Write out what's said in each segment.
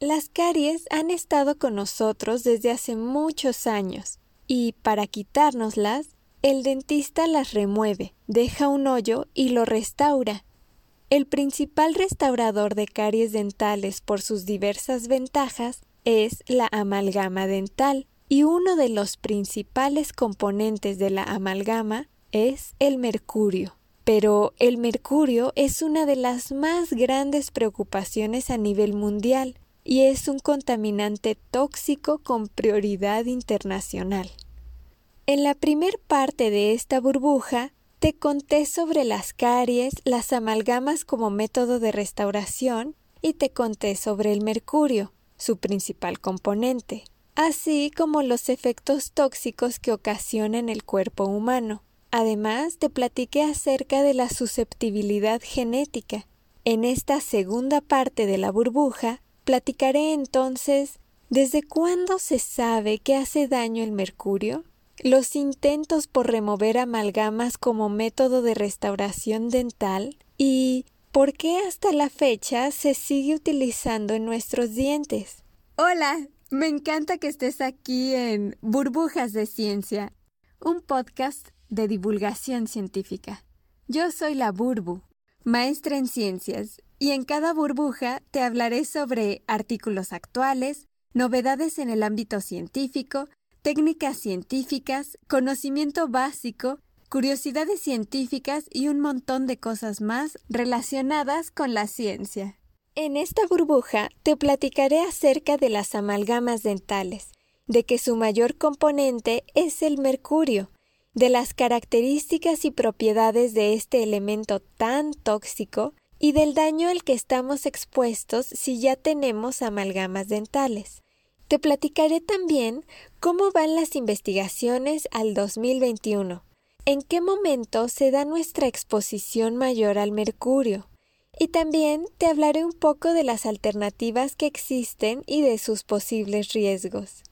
Las caries han estado con nosotros desde hace muchos años y para quitárnoslas, el dentista las remueve, deja un hoyo y lo restaura. El principal restaurador de caries dentales por sus diversas ventajas es la amalgama dental y uno de los principales componentes de la amalgama es el mercurio. Pero el mercurio es una de las más grandes preocupaciones a nivel mundial y es un contaminante tóxico con prioridad internacional. En la primer parte de esta burbuja te conté sobre las caries, las amalgamas como método de restauración y te conté sobre el mercurio, su principal componente, así como los efectos tóxicos que ocasiona en el cuerpo humano. Además, te platiqué acerca de la susceptibilidad genética. En esta segunda parte de la burbuja Platicaré entonces desde cuándo se sabe que hace daño el mercurio, los intentos por remover amalgamas como método de restauración dental y por qué hasta la fecha se sigue utilizando en nuestros dientes. Hola, me encanta que estés aquí en Burbujas de Ciencia, un podcast de divulgación científica. Yo soy la Burbu, maestra en ciencias, y en cada burbuja te hablaré sobre artículos actuales, novedades en el ámbito científico, técnicas científicas, conocimiento básico, curiosidades científicas y un montón de cosas más relacionadas con la ciencia. En esta burbuja te platicaré acerca de las amalgamas dentales, de que su mayor componente es el mercurio, de las características y propiedades de este elemento tan tóxico y del daño al que estamos expuestos si ya tenemos amalgamas dentales. Te platicaré también cómo van las investigaciones al 2021, en qué momento se da nuestra exposición mayor al mercurio, y también te hablaré un poco de las alternativas que existen y de sus posibles riesgos.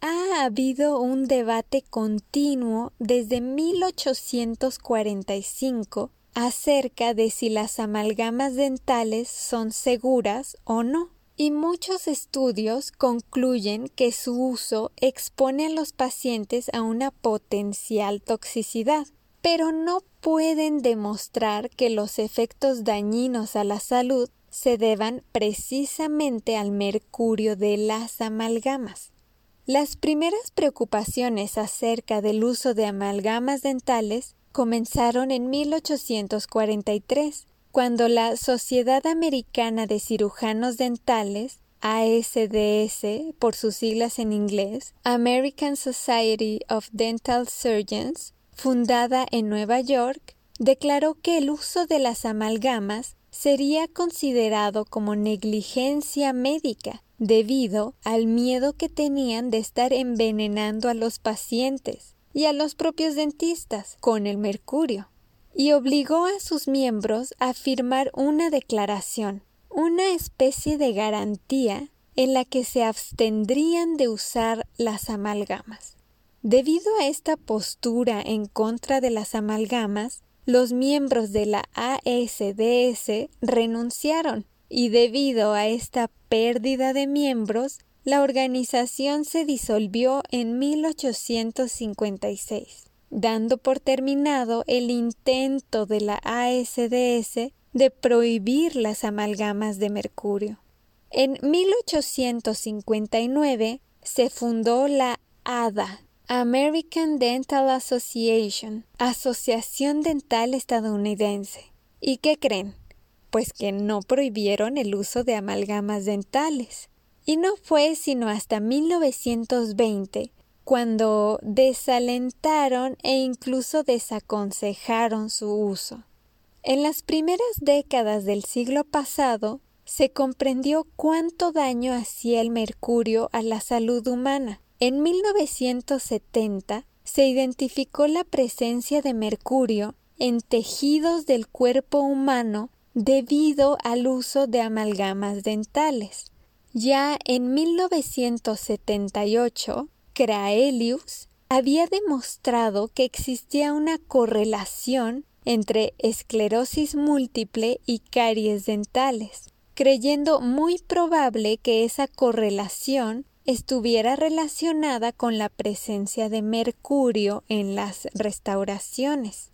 Ha habido un debate continuo desde 1845 acerca de si las amalgamas dentales son seguras o no, y muchos estudios concluyen que su uso expone a los pacientes a una potencial toxicidad, pero no pueden demostrar que los efectos dañinos a la salud se deban precisamente al mercurio de las amalgamas. Las primeras preocupaciones acerca del uso de amalgamas dentales comenzaron en 1843, cuando la Sociedad Americana de Cirujanos Dentales, ASDS por sus siglas en inglés, American Society of Dental Surgeons, fundada en Nueva York, declaró que el uso de las amalgamas sería considerado como negligencia médica debido al miedo que tenían de estar envenenando a los pacientes y a los propios dentistas con el mercurio, y obligó a sus miembros a firmar una declaración, una especie de garantía en la que se abstendrían de usar las amalgamas. Debido a esta postura en contra de las amalgamas, los miembros de la ASDS renunciaron y debido a esta pérdida de miembros, la organización se disolvió en 1856, dando por terminado el intento de la ASDS de prohibir las amalgamas de mercurio. En 1859 se fundó la ADA, American Dental Association, Asociación Dental Estadounidense. ¿Y qué creen? Pues que no prohibieron el uso de amalgamas dentales. Y no fue sino hasta 1920 cuando desalentaron e incluso desaconsejaron su uso. En las primeras décadas del siglo pasado se comprendió cuánto daño hacía el mercurio a la salud humana. En 1970 se identificó la presencia de mercurio en tejidos del cuerpo humano debido al uso de amalgamas dentales. Ya en 1978, Craelius había demostrado que existía una correlación entre esclerosis múltiple y caries dentales. creyendo muy probable que esa correlación estuviera relacionada con la presencia de mercurio en las restauraciones.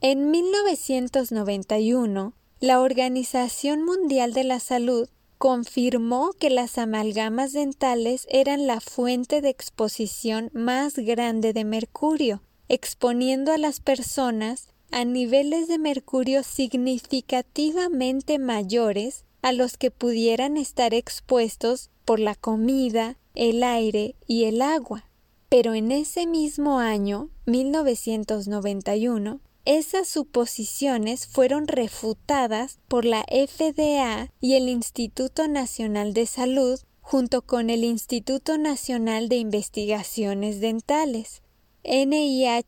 En 1991, la Organización Mundial de la Salud confirmó que las amalgamas dentales eran la fuente de exposición más grande de mercurio, exponiendo a las personas a niveles de mercurio significativamente mayores a los que pudieran estar expuestos por la comida, el aire y el agua. Pero en ese mismo año, 1991, esas suposiciones fueron refutadas por la FDA y el Instituto Nacional de Salud junto con el Instituto Nacional de Investigaciones Dentales, NIH-NIDR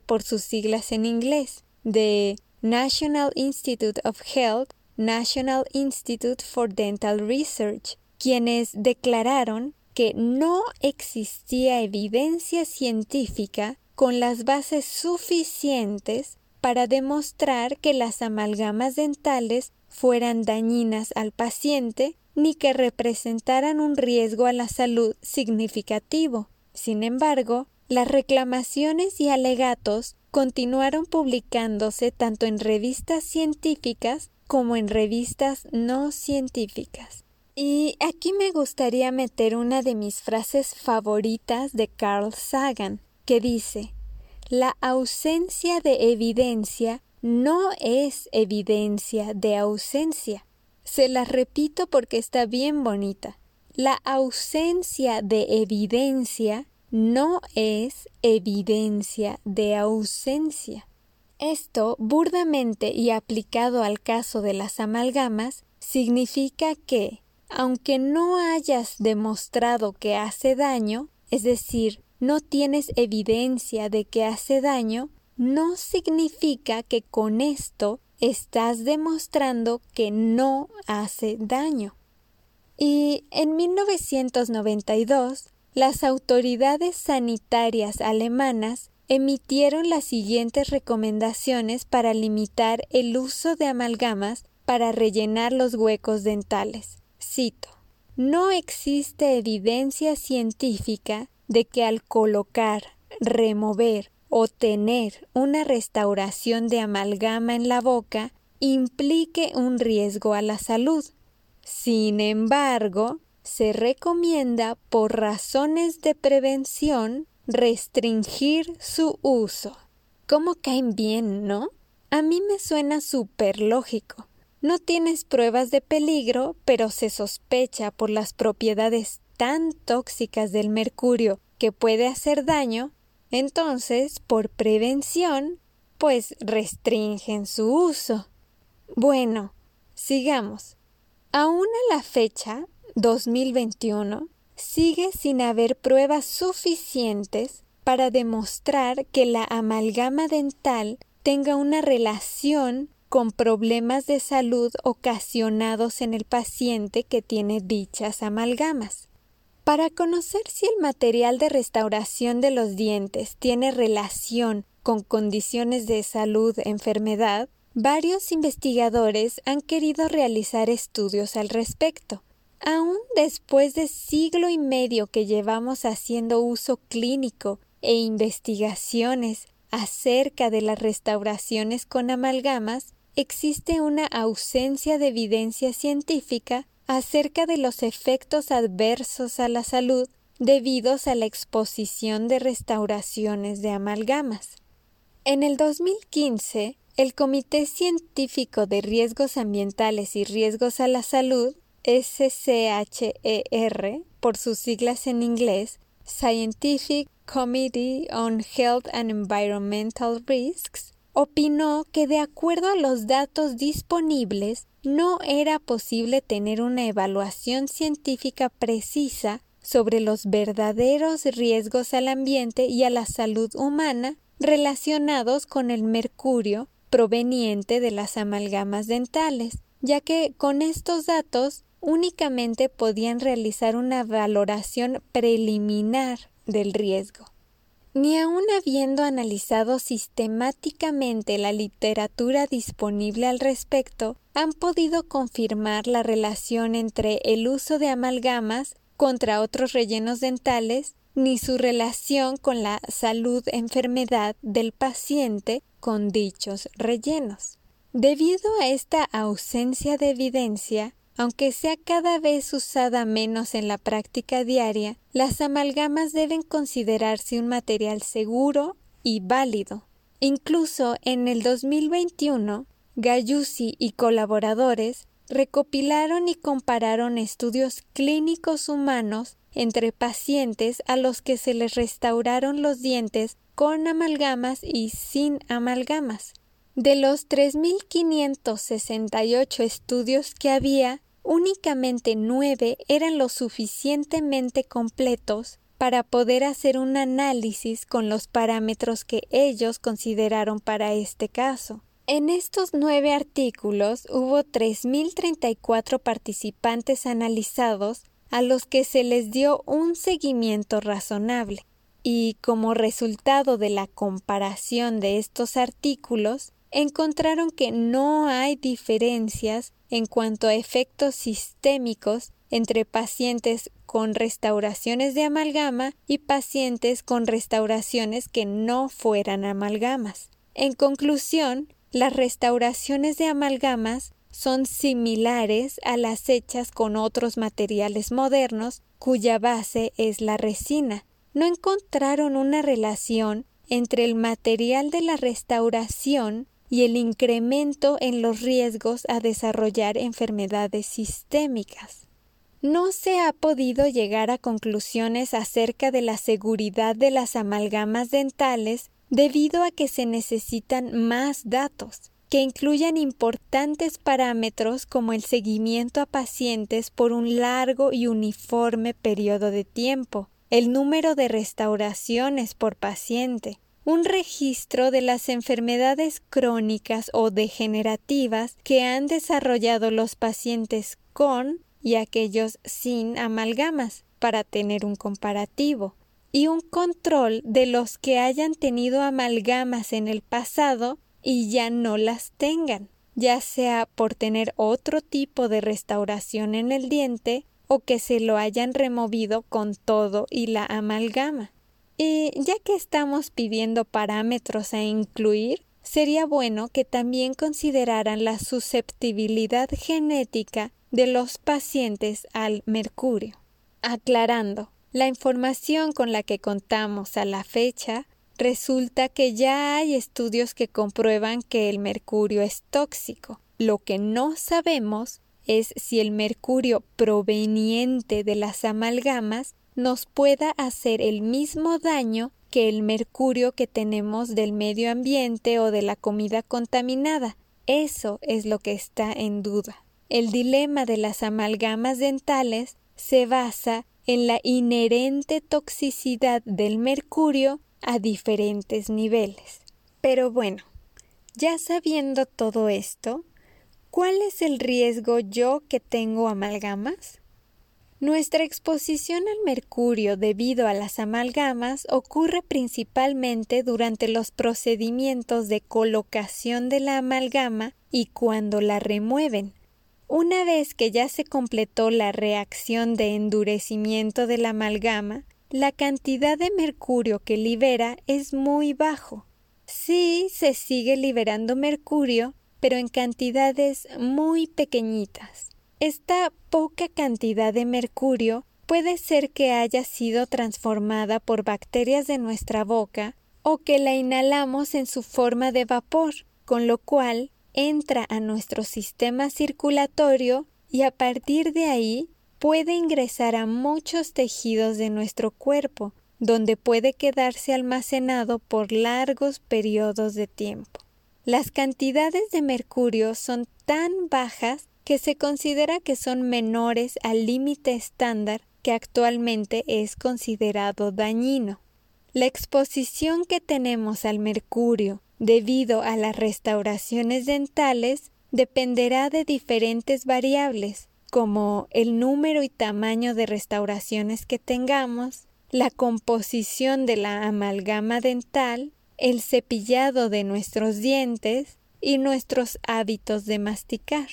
por sus siglas en inglés, de National Institute of Health, National Institute for Dental Research, quienes declararon que no existía evidencia científica con las bases suficientes para demostrar que las amalgamas dentales fueran dañinas al paciente ni que representaran un riesgo a la salud significativo. Sin embargo, las reclamaciones y alegatos continuaron publicándose tanto en revistas científicas como en revistas no científicas. Y aquí me gustaría meter una de mis frases favoritas de Carl Sagan, que dice La ausencia de evidencia no es evidencia de ausencia. Se la repito porque está bien bonita. La ausencia de evidencia no es evidencia de ausencia. Esto, burdamente y aplicado al caso de las amalgamas, significa que, aunque no hayas demostrado que hace daño, es decir, no tienes evidencia de que hace daño, no significa que con esto estás demostrando que no hace daño. Y en 1992, las autoridades sanitarias alemanas emitieron las siguientes recomendaciones para limitar el uso de amalgamas para rellenar los huecos dentales. Cito No existe evidencia científica de que al colocar, remover o tener una restauración de amalgama en la boca implique un riesgo a la salud. Sin embargo, se recomienda por razones de prevención restringir su uso. ¿Cómo caen bien, no? A mí me suena súper lógico. No tienes pruebas de peligro, pero se sospecha por las propiedades tan tóxicas del mercurio que puede hacer daño, entonces, por prevención, pues restringen su uso. Bueno, sigamos. Aún a la fecha, 2021, sigue sin haber pruebas suficientes para demostrar que la amalgama dental tenga una relación con problemas de salud ocasionados en el paciente que tiene dichas amalgamas. Para conocer si el material de restauración de los dientes tiene relación con condiciones de salud, enfermedad, varios investigadores han querido realizar estudios al respecto. Aún después de siglo y medio que llevamos haciendo uso clínico e investigaciones acerca de las restauraciones con amalgamas, existe una ausencia de evidencia científica acerca de los efectos adversos a la salud debidos a la exposición de restauraciones de amalgamas. En el 2015, el Comité Científico de Riesgos Ambientales y Riesgos a la Salud, SCHER, por sus siglas en inglés, Scientific Committee on Health and Environmental Risks, opinó que de acuerdo a los datos disponibles no era posible tener una evaluación científica precisa sobre los verdaderos riesgos al ambiente y a la salud humana relacionados con el mercurio proveniente de las amalgamas dentales, ya que con estos datos únicamente podían realizar una valoración preliminar del riesgo. Ni aun habiendo analizado sistemáticamente la literatura disponible al respecto, han podido confirmar la relación entre el uso de amalgamas contra otros rellenos dentales ni su relación con la salud-enfermedad del paciente con dichos rellenos. Debido a esta ausencia de evidencia, aunque sea cada vez usada menos en la práctica diaria, las amalgamas deben considerarse un material seguro y válido. Incluso en el 2021, Gayusi y colaboradores recopilaron y compararon estudios clínicos humanos entre pacientes a los que se les restauraron los dientes con amalgamas y sin amalgamas. De los 3.568 estudios que había, únicamente nueve eran lo suficientemente completos para poder hacer un análisis con los parámetros que ellos consideraron para este caso. En estos nueve artículos hubo 3.034 participantes analizados a los que se les dio un seguimiento razonable. Y como resultado de la comparación de estos artículos, encontraron que no hay diferencias en cuanto a efectos sistémicos entre pacientes con restauraciones de amalgama y pacientes con restauraciones que no fueran amalgamas. En conclusión, las restauraciones de amalgamas son similares a las hechas con otros materiales modernos cuya base es la resina. No encontraron una relación entre el material de la restauración y el incremento en los riesgos a desarrollar enfermedades sistémicas. No se ha podido llegar a conclusiones acerca de la seguridad de las amalgamas dentales debido a que se necesitan más datos, que incluyan importantes parámetros como el seguimiento a pacientes por un largo y uniforme periodo de tiempo, el número de restauraciones por paciente, un registro de las enfermedades crónicas o degenerativas que han desarrollado los pacientes con y aquellos sin amalgamas para tener un comparativo y un control de los que hayan tenido amalgamas en el pasado y ya no las tengan, ya sea por tener otro tipo de restauración en el diente o que se lo hayan removido con todo y la amalgama. Y ya que estamos pidiendo parámetros a incluir, sería bueno que también consideraran la susceptibilidad genética de los pacientes al mercurio. Aclarando, la información con la que contamos a la fecha resulta que ya hay estudios que comprueban que el mercurio es tóxico. Lo que no sabemos es si el mercurio proveniente de las amalgamas nos pueda hacer el mismo daño que el mercurio que tenemos del medio ambiente o de la comida contaminada. Eso es lo que está en duda. El dilema de las amalgamas dentales se basa en la inherente toxicidad del mercurio a diferentes niveles. Pero bueno, ya sabiendo todo esto, ¿cuál es el riesgo yo que tengo amalgamas? Nuestra exposición al mercurio debido a las amalgamas ocurre principalmente durante los procedimientos de colocación de la amalgama y cuando la remueven. Una vez que ya se completó la reacción de endurecimiento de la amalgama, la cantidad de mercurio que libera es muy bajo. Sí se sigue liberando mercurio, pero en cantidades muy pequeñitas. Esta poca cantidad de mercurio puede ser que haya sido transformada por bacterias de nuestra boca o que la inhalamos en su forma de vapor, con lo cual entra a nuestro sistema circulatorio y a partir de ahí puede ingresar a muchos tejidos de nuestro cuerpo, donde puede quedarse almacenado por largos periodos de tiempo. Las cantidades de mercurio son tan bajas que se considera que son menores al límite estándar que actualmente es considerado dañino. La exposición que tenemos al mercurio debido a las restauraciones dentales dependerá de diferentes variables como el número y tamaño de restauraciones que tengamos, la composición de la amalgama dental, el cepillado de nuestros dientes y nuestros hábitos de masticar.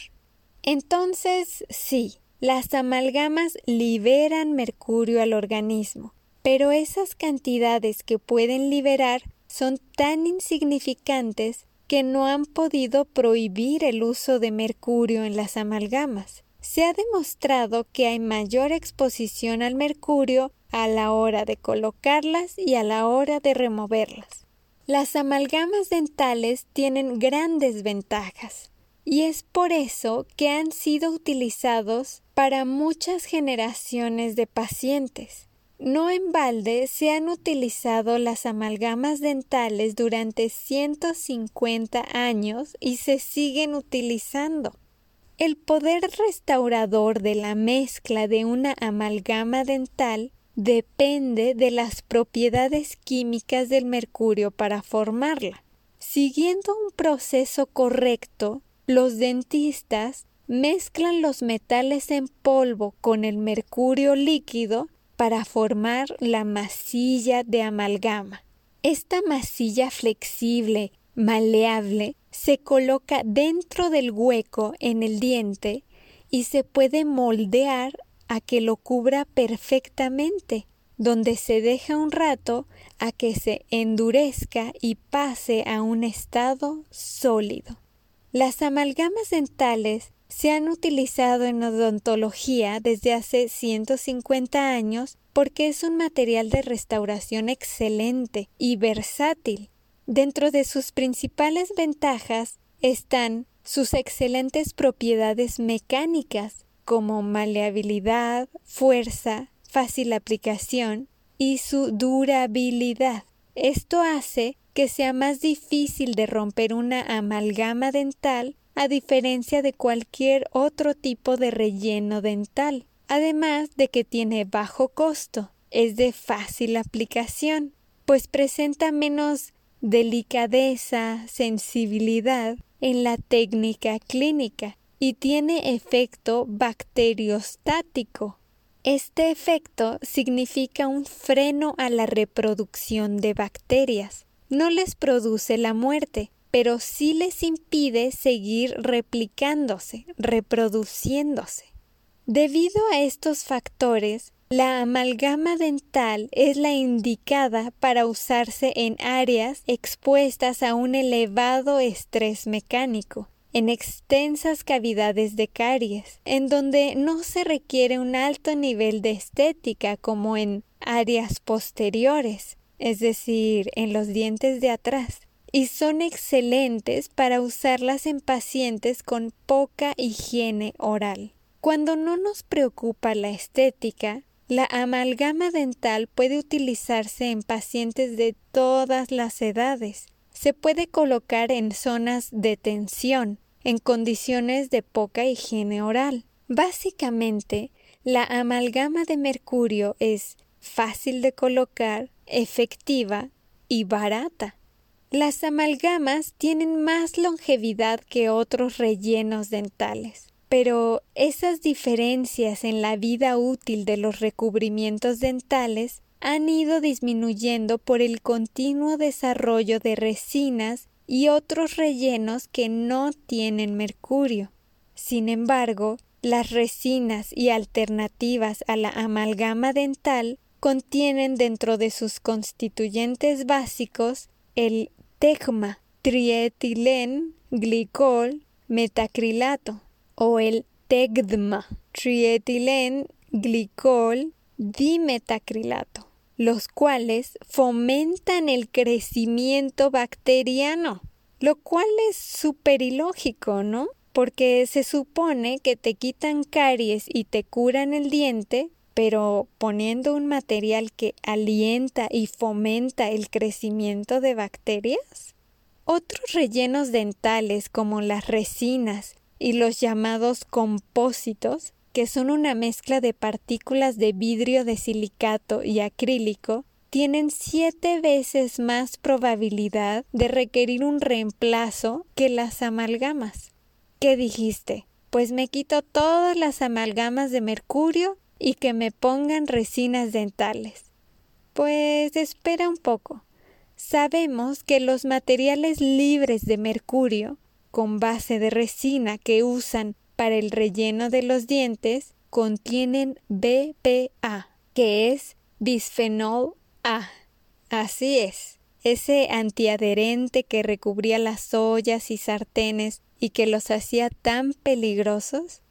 Entonces, sí, las amalgamas liberan mercurio al organismo, pero esas cantidades que pueden liberar son tan insignificantes que no han podido prohibir el uso de mercurio en las amalgamas. Se ha demostrado que hay mayor exposición al mercurio a la hora de colocarlas y a la hora de removerlas. Las amalgamas dentales tienen grandes ventajas y es por eso que han sido utilizados para muchas generaciones de pacientes. No en balde se han utilizado las amalgamas dentales durante 150 años y se siguen utilizando. El poder restaurador de la mezcla de una amalgama dental depende de las propiedades químicas del mercurio para formarla. Siguiendo un proceso correcto, los dentistas mezclan los metales en polvo con el mercurio líquido para formar la masilla de amalgama. Esta masilla flexible, maleable, se coloca dentro del hueco en el diente y se puede moldear a que lo cubra perfectamente, donde se deja un rato a que se endurezca y pase a un estado sólido. Las amalgamas dentales se han utilizado en odontología desde hace 150 años porque es un material de restauración excelente y versátil. Dentro de sus principales ventajas están sus excelentes propiedades mecánicas como maleabilidad, fuerza, fácil aplicación y su durabilidad. Esto hace que sea más difícil de romper una amalgama dental a diferencia de cualquier otro tipo de relleno dental, además de que tiene bajo costo, es de fácil aplicación, pues presenta menos delicadeza, sensibilidad en la técnica clínica y tiene efecto bacteriostático. Este efecto significa un freno a la reproducción de bacterias. No les produce la muerte, pero sí les impide seguir replicándose, reproduciéndose. Debido a estos factores, la amalgama dental es la indicada para usarse en áreas expuestas a un elevado estrés mecánico, en extensas cavidades de caries, en donde no se requiere un alto nivel de estética como en áreas posteriores, es decir, en los dientes de atrás y son excelentes para usarlas en pacientes con poca higiene oral. Cuando no nos preocupa la estética, la amalgama dental puede utilizarse en pacientes de todas las edades. Se puede colocar en zonas de tensión, en condiciones de poca higiene oral. Básicamente, la amalgama de mercurio es fácil de colocar, efectiva y barata. Las amalgamas tienen más longevidad que otros rellenos dentales, pero esas diferencias en la vida útil de los recubrimientos dentales han ido disminuyendo por el continuo desarrollo de resinas y otros rellenos que no tienen mercurio. Sin embargo, las resinas y alternativas a la amalgama dental contienen dentro de sus constituyentes básicos el tegma, trietilen, glicol, metacrilato o el tegdma, trietilen, glicol, dimetacrilato, los cuales fomentan el crecimiento bacteriano, lo cual es súper ilógico, ¿no? Porque se supone que te quitan caries y te curan el diente, pero poniendo un material que alienta y fomenta el crecimiento de bacterias? Otros rellenos dentales como las resinas y los llamados compósitos, que son una mezcla de partículas de vidrio de silicato y acrílico, tienen siete veces más probabilidad de requerir un reemplazo que las amalgamas. ¿Qué dijiste? Pues me quito todas las amalgamas de mercurio y que me pongan resinas dentales. Pues espera un poco. Sabemos que los materiales libres de mercurio, con base de resina que usan para el relleno de los dientes, contienen BPA, que es bisfenol A. Así es, ese antiadherente que recubría las ollas y sartenes y que los hacía tan peligrosos.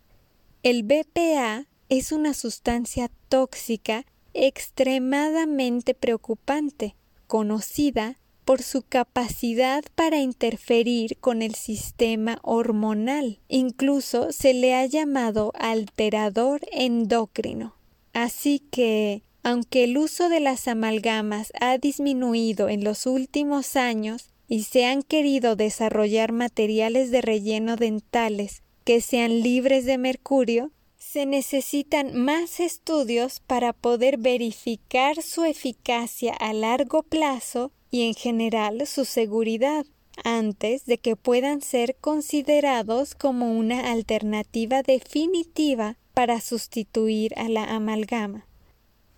El BPA es una sustancia tóxica extremadamente preocupante, conocida por su capacidad para interferir con el sistema hormonal. Incluso se le ha llamado alterador endocrino. Así que, aunque el uso de las amalgamas ha disminuido en los últimos años y se han querido desarrollar materiales de relleno dentales que sean libres de mercurio, se necesitan más estudios para poder verificar su eficacia a largo plazo y en general su seguridad antes de que puedan ser considerados como una alternativa definitiva para sustituir a la amalgama.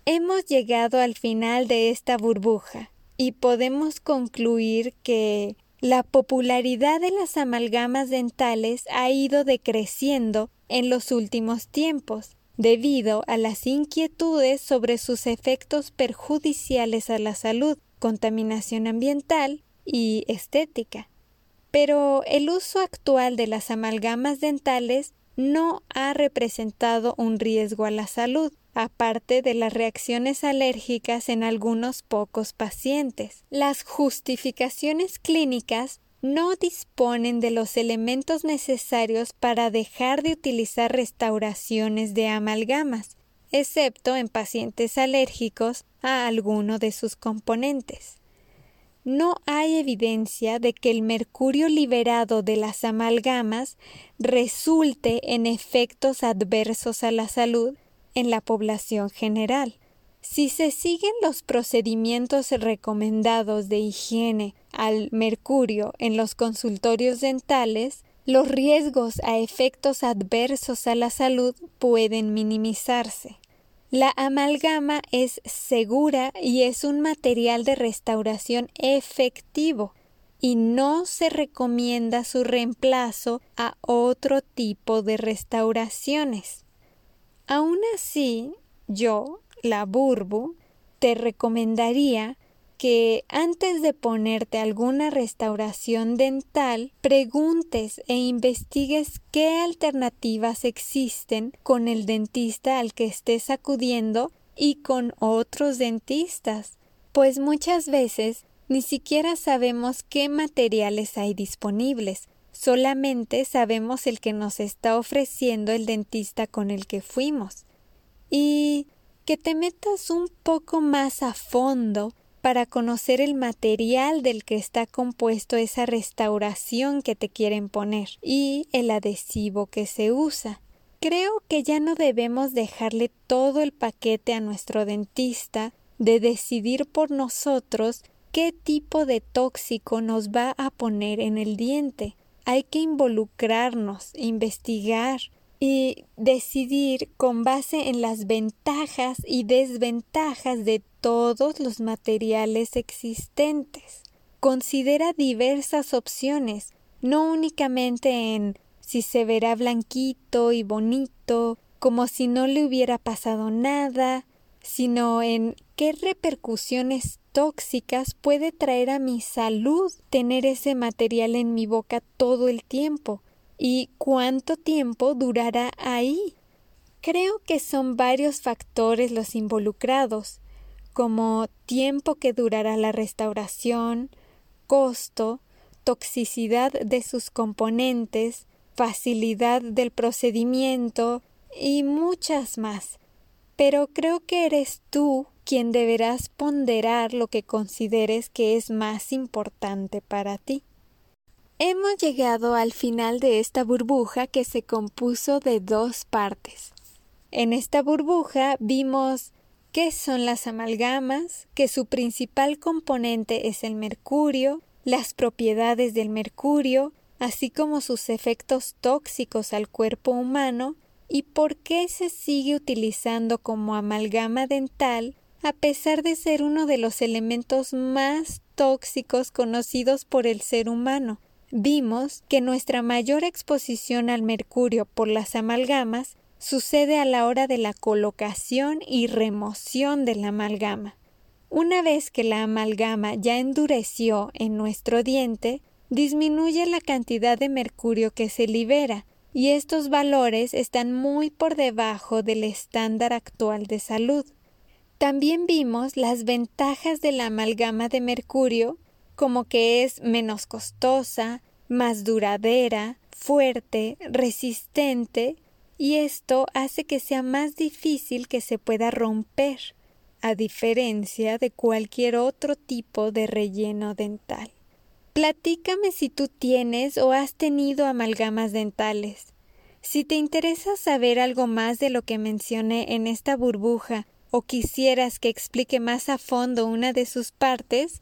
Hemos llegado al final de esta burbuja y podemos concluir que la popularidad de las amalgamas dentales ha ido decreciendo en los últimos tiempos, debido a las inquietudes sobre sus efectos perjudiciales a la salud, contaminación ambiental y estética. Pero el uso actual de las amalgamas dentales no ha representado un riesgo a la salud, aparte de las reacciones alérgicas en algunos pocos pacientes. Las justificaciones clínicas no disponen de los elementos necesarios para dejar de utilizar restauraciones de amalgamas, excepto en pacientes alérgicos a alguno de sus componentes. No hay evidencia de que el mercurio liberado de las amalgamas resulte en efectos adversos a la salud en la población general. Si se siguen los procedimientos recomendados de higiene al mercurio en los consultorios dentales, los riesgos a efectos adversos a la salud pueden minimizarse. La amalgama es segura y es un material de restauración efectivo y no se recomienda su reemplazo a otro tipo de restauraciones. Aún así, yo, la Burbu, te recomendaría que antes de ponerte alguna restauración dental, preguntes e investigues qué alternativas existen con el dentista al que estés acudiendo y con otros dentistas, pues muchas veces ni siquiera sabemos qué materiales hay disponibles, solamente sabemos el que nos está ofreciendo el dentista con el que fuimos. Y que te metas un poco más a fondo para conocer el material del que está compuesto esa restauración que te quieren poner y el adhesivo que se usa. Creo que ya no debemos dejarle todo el paquete a nuestro dentista de decidir por nosotros qué tipo de tóxico nos va a poner en el diente. Hay que involucrarnos, investigar, y decidir con base en las ventajas y desventajas de todos los materiales existentes. Considera diversas opciones, no únicamente en si se verá blanquito y bonito, como si no le hubiera pasado nada, sino en qué repercusiones tóxicas puede traer a mi salud tener ese material en mi boca todo el tiempo y cuánto tiempo durará ahí. Creo que son varios factores los involucrados, como tiempo que durará la restauración, costo, toxicidad de sus componentes, facilidad del procedimiento y muchas más. Pero creo que eres tú quien deberás ponderar lo que consideres que es más importante para ti. Hemos llegado al final de esta burbuja que se compuso de dos partes. En esta burbuja vimos qué son las amalgamas, que su principal componente es el mercurio, las propiedades del mercurio, así como sus efectos tóxicos al cuerpo humano y por qué se sigue utilizando como amalgama dental a pesar de ser uno de los elementos más tóxicos conocidos por el ser humano. Vimos que nuestra mayor exposición al mercurio por las amalgamas sucede a la hora de la colocación y remoción de la amalgama. Una vez que la amalgama ya endureció en nuestro diente, disminuye la cantidad de mercurio que se libera, y estos valores están muy por debajo del estándar actual de salud. También vimos las ventajas de la amalgama de mercurio, como que es menos costosa, más duradera, fuerte, resistente, y esto hace que sea más difícil que se pueda romper, a diferencia de cualquier otro tipo de relleno dental. Platícame si tú tienes o has tenido amalgamas dentales. Si te interesa saber algo más de lo que mencioné en esta burbuja o quisieras que explique más a fondo una de sus partes,